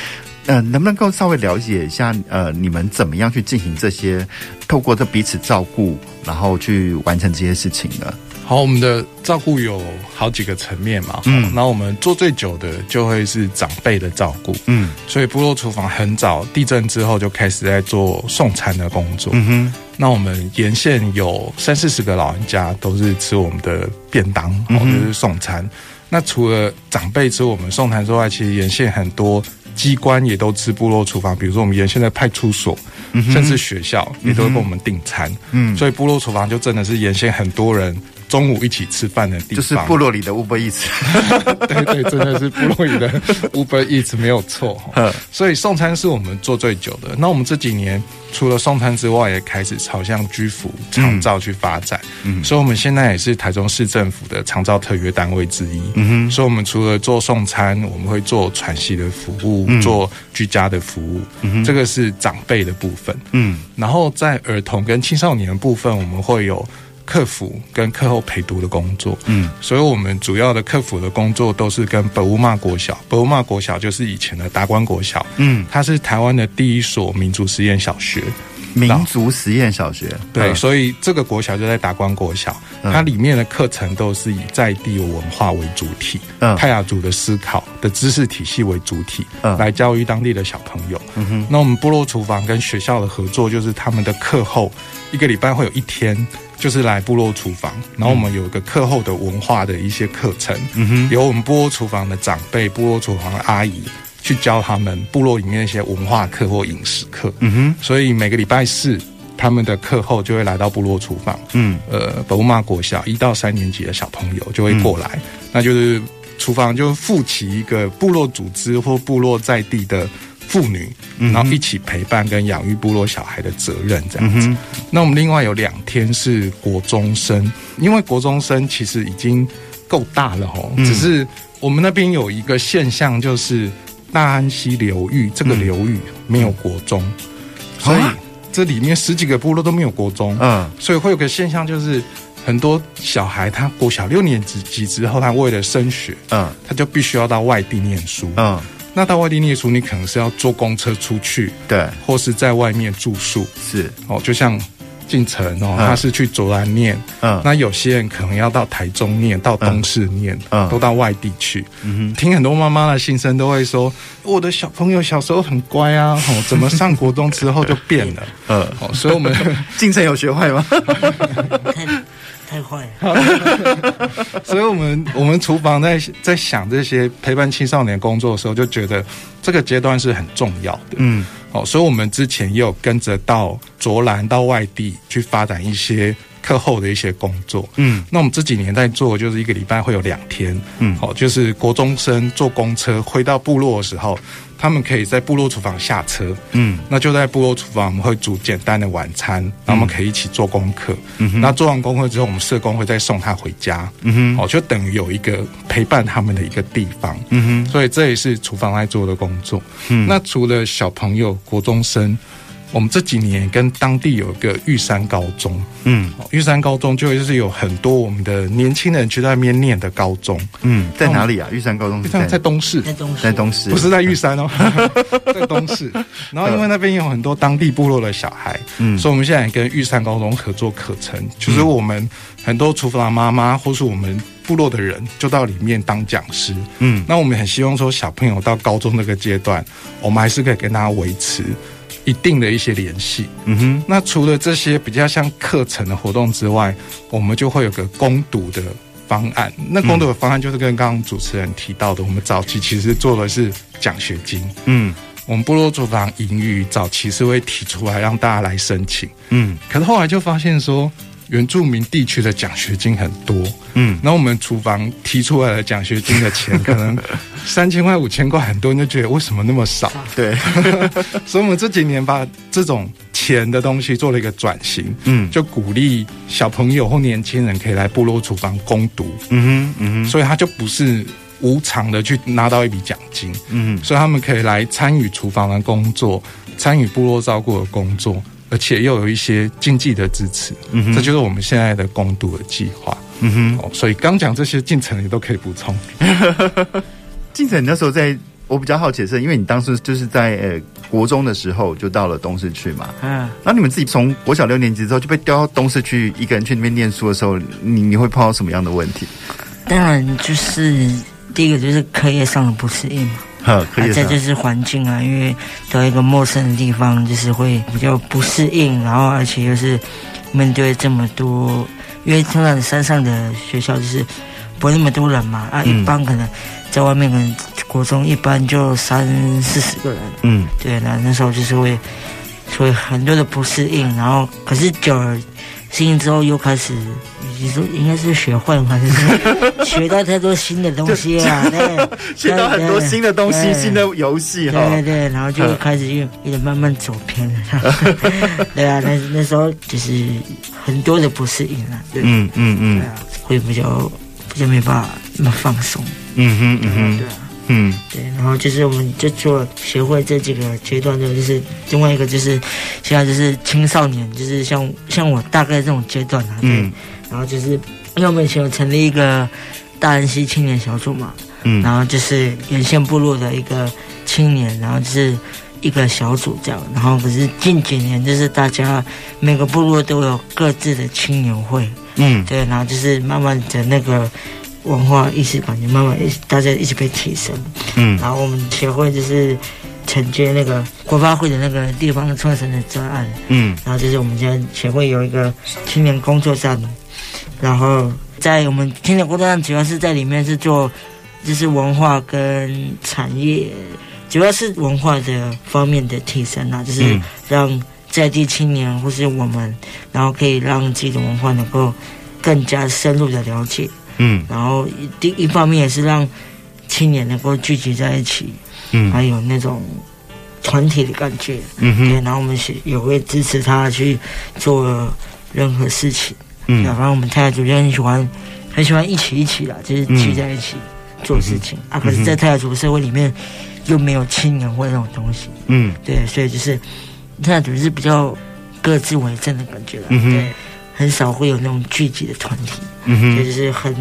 呃，能不能够稍微了解一下，呃，你们怎么样去进行这些，透过这彼此照顾，然后去完成这些事情呢？好，我们的照顾有好几个层面嘛，嗯，那我们做最久的就会是长辈的照顾，嗯，所以部落厨房很早地震之后就开始在做送餐的工作，嗯哼，那我们沿线有三四十个老人家都是吃我们的便当，或者是送餐。那除了长辈吃我们送餐之外，其实沿线很多机关也都吃部落厨房，比如说我们沿线的派出所，嗯、甚至学校也都会帮我们订餐。嗯，所以部落厨房就真的是沿线很多人中午一起吃饭的地方，就是部落里的 Uber Eats。对对，真的是部落里的 Uber Eats 没有错。所以送餐是我们做最久的。那我们这几年除了送餐之外，也开始朝向居服长照去发展。嗯，所以我们现在也是台中市政府的长照特约单位之一。嗯哼，所以我们除了做送餐，我们会做喘息的服务，嗯、做居家的服务。嗯哼，这个是长辈的部分。嗯，然后在儿童跟青少年的部分，我们会有。课辅跟课后陪读的工作，嗯，所以我们主要的客服的工作都是跟北乌骂国小，北乌骂国小就是以前的达官国小，嗯，它是台湾的第一所民族实验小学，民族实验小学，对，所以这个国小就在达官国小，它里面的课程都是以在地文化为主体，嗯，泰雅族的思考的知识体系为主体，嗯，来教育当地的小朋友，嗯哼，那我们部落厨房跟学校的合作，就是他们的课后一个礼拜会有一天。就是来部落厨房，然后我们有一个课后的文化的一些课程，嗯哼，由我们部落厨房的长辈、部落厨房的阿姨去教他们部落里面一些文化课或饮食课，嗯哼，所以每个礼拜四他们的课后就会来到部落厨房，嗯，呃，北乌马国小一到三年级的小朋友就会过来，嗯、那就是厨房就负起一个部落组织或部落在地的。妇女，然后一起陪伴跟养育部落小孩的责任这样子。嗯、那我们另外有两天是国中生，因为国中生其实已经够大了吼。嗯、只是我们那边有一个现象，就是大安溪流域这个流域没有国中，嗯、所以这里面十几个部落都没有国中。嗯，所以会有个现象，就是很多小孩他国小六年级之后，他为了升学，嗯，他就必须要到外地念书，嗯。那到外地念书，你可能是要坐公车出去，对，或是在外面住宿，是。哦。就像进城哦，他是去卓兰念，嗯，那有些人可能要到台中念，到东市念，嗯，都到外地去。嗯哼，听很多妈妈的心声，都会说，我的小朋友小时候很乖啊，哦，怎么上国中之后就变了？嗯，哦，所以我们 进城有学坏吗？太坏了，所以我们我们厨房在在想这些陪伴青少年工作的时候，就觉得这个阶段是很重要的。嗯，哦，所以我们之前也有跟着到卓兰到外地去发展一些课后的一些工作。嗯，那我们这几年在做，就是一个礼拜会有两天。嗯，好，就是国中生坐公车回到部落的时候。他们可以在部落厨房下车，嗯，那就在部落厨房，我们会煮简单的晚餐，然后我们可以一起做功课，嗯哼，那做完功课之后，我们社工会再送他回家，嗯哼，哦，就等于有一个陪伴他们的一个地方，嗯哼，所以这也是厨房在做的工作，嗯，那除了小朋友、国中生。我们这几年跟当地有一个玉山高中，嗯，玉山高中就是有很多我们的年轻人去那边念的高中，嗯，在哪里啊？玉山高中在在东势，在东势，在东势，不是在玉山哦，在东势。然后因为那边有很多当地部落的小孩，嗯，所以我们现在跟玉山高中合作课程，就是我们很多厨房妈妈或是我们部落的人就到里面当讲师，嗯，那我们很希望说小朋友到高中那个阶段，我们还是可以跟他维持。一定的一些联系，嗯哼。那除了这些比较像课程的活动之外，我们就会有个攻读的方案。那攻读的方案就是跟刚刚主持人提到的，我们早期其实做的是奖学金。嗯，我们部落厨房盈余早期是会提出来让大家来申请，嗯。可是后来就发现说。原住民地区的奖学金很多，嗯，那我们厨房提出来的奖学金的钱可能 三千块、五千块，很多人就觉得为什么那么少？对，所以我们这几年把这种钱的东西做了一个转型，嗯，就鼓励小朋友或年轻人可以来部落厨房攻读，嗯哼，嗯哼，所以他就不是无偿的去拿到一笔奖金，嗯，所以他们可以来参与厨房的工作，参与部落照顾的工作。而且又有一些经济的支持，嗯哼，这就是我们现在的工读的计划，嗯哼，哦，所以刚讲这些进程你都可以补充。进程那时候在，我比较好奇的是，因为你当时就是在呃国中的时候就到了东市去嘛，嗯，然后你们自己从国小六年级之后就被调到东市去，一个人去那边念书的时候，你你会碰到什么样的问题？当然就是第一个就是课业上的不适应嘛。啊，再就是环境啊，因为到一个陌生的地方，就是会比较不适应，然后而且又是面对这么多，因为通常山上的学校就是不会那么多人嘛，啊，一般可能在外面可能国中一般就三四十个人，嗯，对，那那时候就是会所以很多的不适应，然后可是久而适应之后又开始，你说应该是学会嘛，就是 学到太多新的东西啊，对，学到很多新的东西，新的游戏哈，对对对，然后就开始又有点慢慢走偏了，对啊，那那时候就是很多的不适应啊，对，嗯嗯嗯，会比较比较没办法那么放松，嗯哼嗯哼，对啊。嗯，对，然后就是我们就做学会这几个阶段的，就是另外一个就是现在就是青少年，就是像像我大概这种阶段啊，对，嗯，然后就是因为我们以前有成立一个大安溪青年小组嘛，嗯，然后就是沿线部落的一个青年，然后就是一个小组这样，然后可是近几年就是大家每个部落都有各自的青年会，嗯，对，然后就是慢慢的那个。文化意识感觉慢慢一大家一直被提升，嗯，然后我们协会就是承接那个国发会的那个地方创生的专案，嗯，然后就是我们现在协会有一个青年工作站，然后在我们青年工作站主要是在里面是做就是文化跟产业，主要是文化的方面的提升啊，就是让在地青年或是我们，然后可以让自己的文化能够更加深入的了解。嗯，然后第一方面也是让青年能够聚集在一起，嗯，还有那种团体的感觉，嗯哼，对，然后我们也也会支持他去做任何事情，嗯，反正我们太太主就很喜欢，很喜欢一起一起啦，就是聚在一起做事情、嗯、啊。可是，在太太族社会里面又没有青年会那种东西，嗯，对，所以就是太太组是比较各自为政的感觉啦，嗯哼，对。很少会有那种聚集的团体，嗯哼，就是很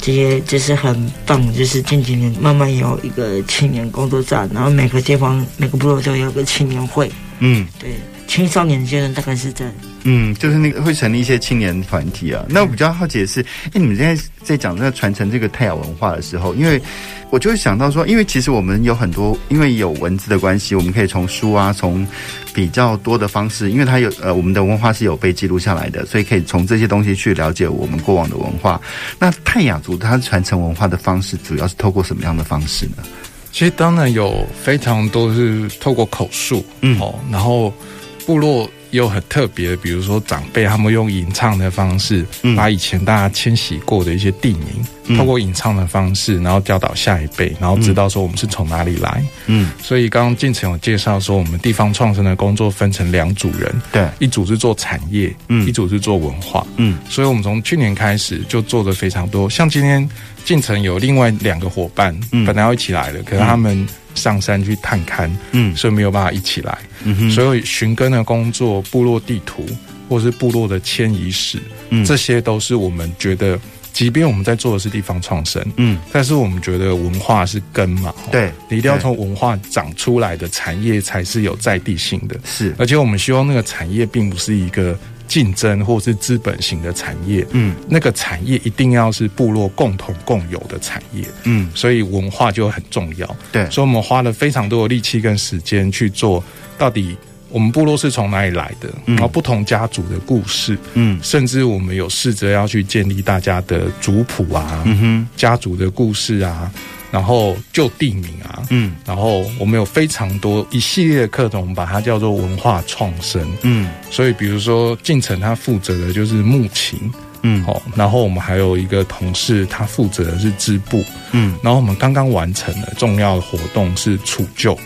这些就是很棒，就是近几年慢慢有一个青年工作站，然后每个地方每个部落都有个青年会，嗯，对，青少年阶段大概是在，嗯，就是那个会成立一些青年团体啊。那我比较好奇的是，哎，你们现在在讲这个传承这个泰雅文化的时候，因为。我就会想到说，因为其实我们有很多，因为有文字的关系，我们可以从书啊，从比较多的方式，因为它有呃，我们的文化是有被记录下来的，所以可以从这些东西去了解我们过往的文化。那泰雅族它传承文化的方式，主要是透过什么样的方式呢？其实当然有非常多是透过口述，嗯，哦，然后部落。又很特别的，比如说长辈他们用吟唱的方式，把以前大家迁徙过的一些地名，嗯、透过吟唱的方式，然后教导下一辈，然后知道说我们是从哪里来。嗯，所以刚刚进成有介绍说，我们地方创生的工作分成两组人，对，一组是做产业，嗯，一组是做文化，嗯，所以我们从去年开始就做的非常多，像今天进城有另外两个伙伴，嗯，本来要一起来的，可是他们。上山去探勘，嗯，所以没有办法一起来，嗯哼，所以寻根的工作、部落地图或是部落的迁移史，嗯，这些都是我们觉得，即便我们在做的是地方创生，嗯，但是我们觉得文化是根嘛，对，你一定要从文化长出来的产业才是有在地性的，是，而且我们希望那个产业并不是一个。竞争或是资本型的产业，嗯，那个产业一定要是部落共同共有的产业，嗯，所以文化就很重要，对，所以我们花了非常多的力气跟时间去做，到底我们部落是从哪里来的，嗯，然后不同家族的故事，嗯，甚至我们有试着要去建立大家的族谱啊，嗯哼，家族的故事啊。然后就地名啊，嗯，然后我们有非常多一系列的课程，我们把它叫做文化创生，嗯，所以比如说进城他负责的就是木琴，嗯，好，然后我们还有一个同事他负责的是织布，嗯，然后我们刚刚完成了重要的活动是除旧，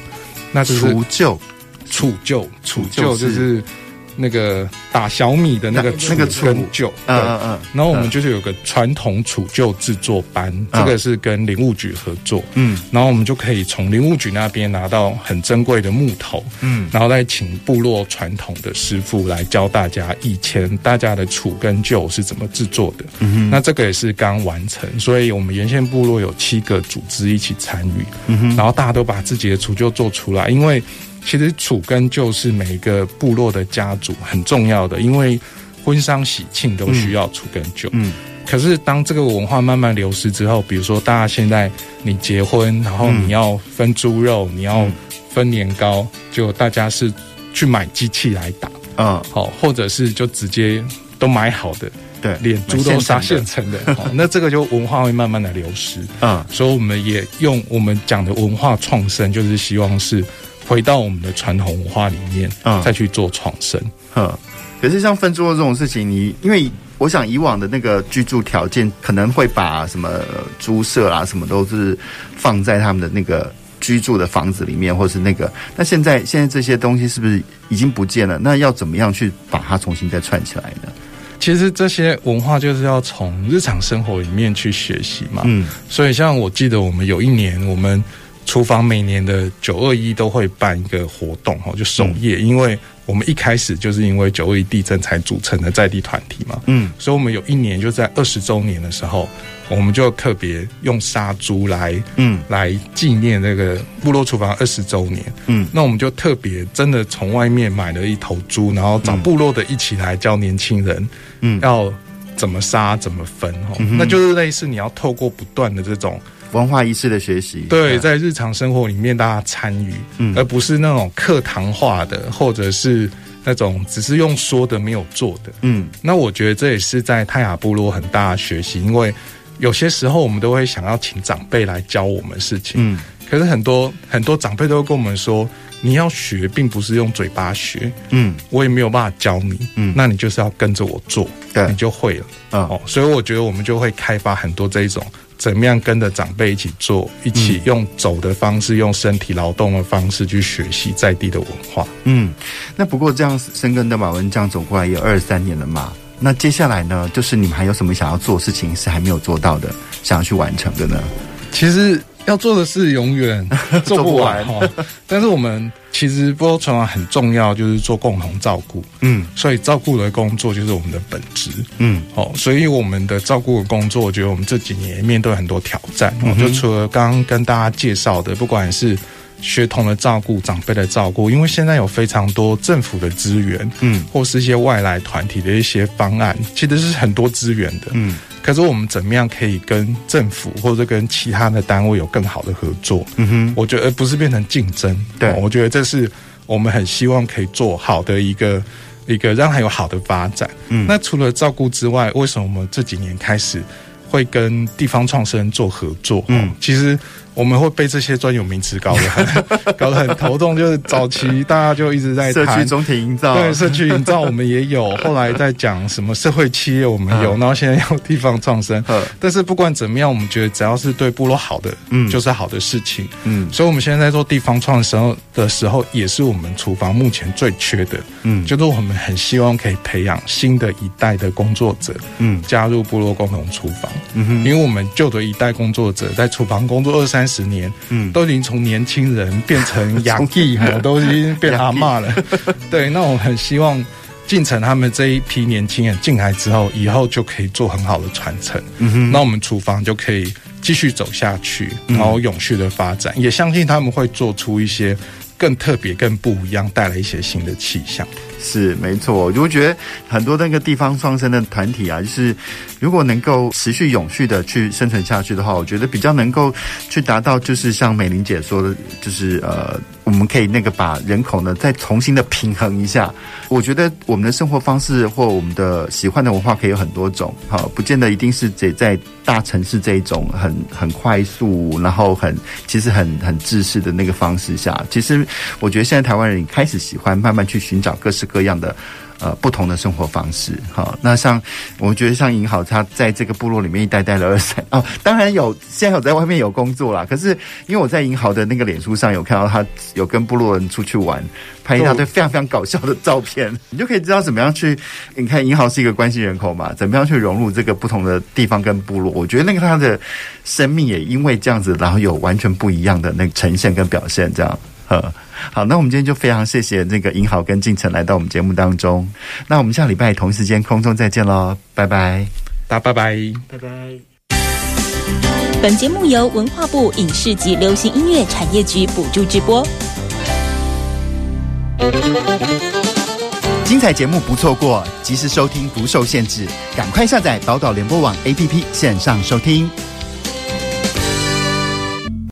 那就是除旧，除旧，除旧就是。那个打小米的那个那个除旧，嗯嗯嗯，然后我们就是有个传统杵旧制作班，嗯、这个是跟林务局合作，嗯，然后我们就可以从林务局那边拿到很珍贵的木头，嗯，然后再请部落传统的师傅来教大家以前大家的杵跟旧是怎么制作的，嗯哼，那这个也是刚完成，所以我们沿线部落有七个组织一起参与，嗯哼，然后大家都把自己的除旧做出来，因为。其实除跟旧是每一个部落的家族很重要的，因为婚丧喜庆都需要除跟旧。嗯，可是当这个文化慢慢流失之后，比如说大家现在你结婚，然后你要分猪肉，你要分年糕，就大家是去买机器来打，嗯，好，或者是就直接都买好的，对，连猪都杀现成的，好，那这个就文化会慢慢的流失。嗯，所以我们也用我们讲的文化创生，就是希望是。回到我们的传统文化里面，嗯，再去做创生，嗯，可是像分租的这种事情，你因为我想以往的那个居住条件，可能会把什么租舍啊，什么都是放在他们的那个居住的房子里面，或是那个。那现在现在这些东西是不是已经不见了？那要怎么样去把它重新再串起来呢？其实这些文化就是要从日常生活里面去学习嘛。嗯，所以像我记得我们有一年我们。厨房每年的九二一都会办一个活动哈，就守夜，因为我们一开始就是因为九二一地震才组成的在地团体嘛，嗯，所以我们有一年就在二十周年的时候，我们就特别用杀猪来，嗯，来纪念那个部落厨房二十周年，嗯，那我们就特别真的从外面买了一头猪，然后找部落的一起来教年轻人，嗯，要怎么杀怎么分哈，那就是类似你要透过不断的这种。文化仪式的学习，对，在日常生活里面大家参与，嗯，而不是那种课堂化的，或者是那种只是用说的没有做的，嗯。那我觉得这也是在泰雅部落很大的学习，因为有些时候我们都会想要请长辈来教我们事情，嗯。可是很多很多长辈都会跟我们说，你要学，并不是用嘴巴学，嗯，我也没有办法教你，嗯，那你就是要跟着我做，对，你就会了，嗯哦。所以我觉得我们就会开发很多这一种。怎么样跟着长辈一起做，一起用走的方式，嗯、用身体劳动的方式去学习在地的文化。嗯，那不过这样深耕的马文这样走过来也有二十三年了嘛。那接下来呢，就是你们还有什么想要做事情是还没有做到的，想要去完成的呢？其实。要做的事永远做不完哈，但是我们其实波多传网很重要，就是做共同照顾，嗯，所以照顾的工作就是我们的本职，嗯，哦，所以我们的照顾的工作，我觉得我们这几年面对很多挑战，嗯，就除了刚刚跟大家介绍的，不管是学童的照顾、长辈的照顾，因为现在有非常多政府的资源，嗯，或是一些外来团体的一些方案，其实是很多资源的，嗯。可是我们怎么样可以跟政府或者跟其他的单位有更好的合作？嗯哼，我觉得而不是变成竞争。对，我觉得这是我们很希望可以做好的一个一个让它有好的发展。嗯，那除了照顾之外，为什么我们这几年开始会跟地方创生做合作？嗯，其实。我们会被这些专有名词搞得很 搞得很头痛，就是早期大家就一直在谈社区总体营造，对社区营造我们也有，后来在讲什么社会企业我们有，然后现在有地方创生。但是不管怎么样，我们觉得只要是对部落好的，嗯，就是好的事情，嗯。所以我们现在在做地方创生的时候，也是我们厨房目前最缺的，嗯，就是我们很希望可以培养新的一代的工作者，嗯，加入部落共同厨房，嗯哼，因为我们旧的一代工作者在厨房工作二三。三十年，嗯，都已经从年轻人变成亚弟 我，都已经变阿嬷了。对，那我很希望进城他们这一批年轻人进来之后，以后就可以做很好的传承。嗯哼，那我们厨房就可以继续走下去，然后永续的发展。嗯、也相信他们会做出一些更特别、更不一样，带来一些新的气象。是没错，我就觉得很多那个地方创生的团体啊，就是如果能够持续永续的去生存下去的话，我觉得比较能够去达到，就是像美玲姐说的，就是呃，我们可以那个把人口呢再重新的平衡一下。我觉得我们的生活方式或我们的喜欢的文化可以有很多种，哈，不见得一定是得在大城市这一种很很快速，然后很其实很很制式的那个方式下。其实我觉得现在台湾人开始喜欢慢慢去寻找各式各。各样的呃不同的生活方式，好，那像我觉得像银行，他在这个部落里面一待待了二三哦，当然有现在有在外面有工作啦，可是因为我在银行的那个脸书上有看到他有跟部落人出去玩，拍一大堆非常非常搞笑的照片，你就可以知道怎么样去。你看银行是一个关心人口嘛，怎么样去融入这个不同的地方跟部落？我觉得那个他的生命也因为这样子，然后有完全不一样的那个呈现跟表现，这样。呵，好，那我们今天就非常谢谢那个银豪跟进城来到我们节目当中。那我们下礼拜同时间空中再见喽，拜拜，大家拜拜，拜拜。本节目由文化部影视及流行音乐产业局补助直播。精彩节目不错过，及时收听不受限制，赶快下载宝岛联播网 APP 线上收听。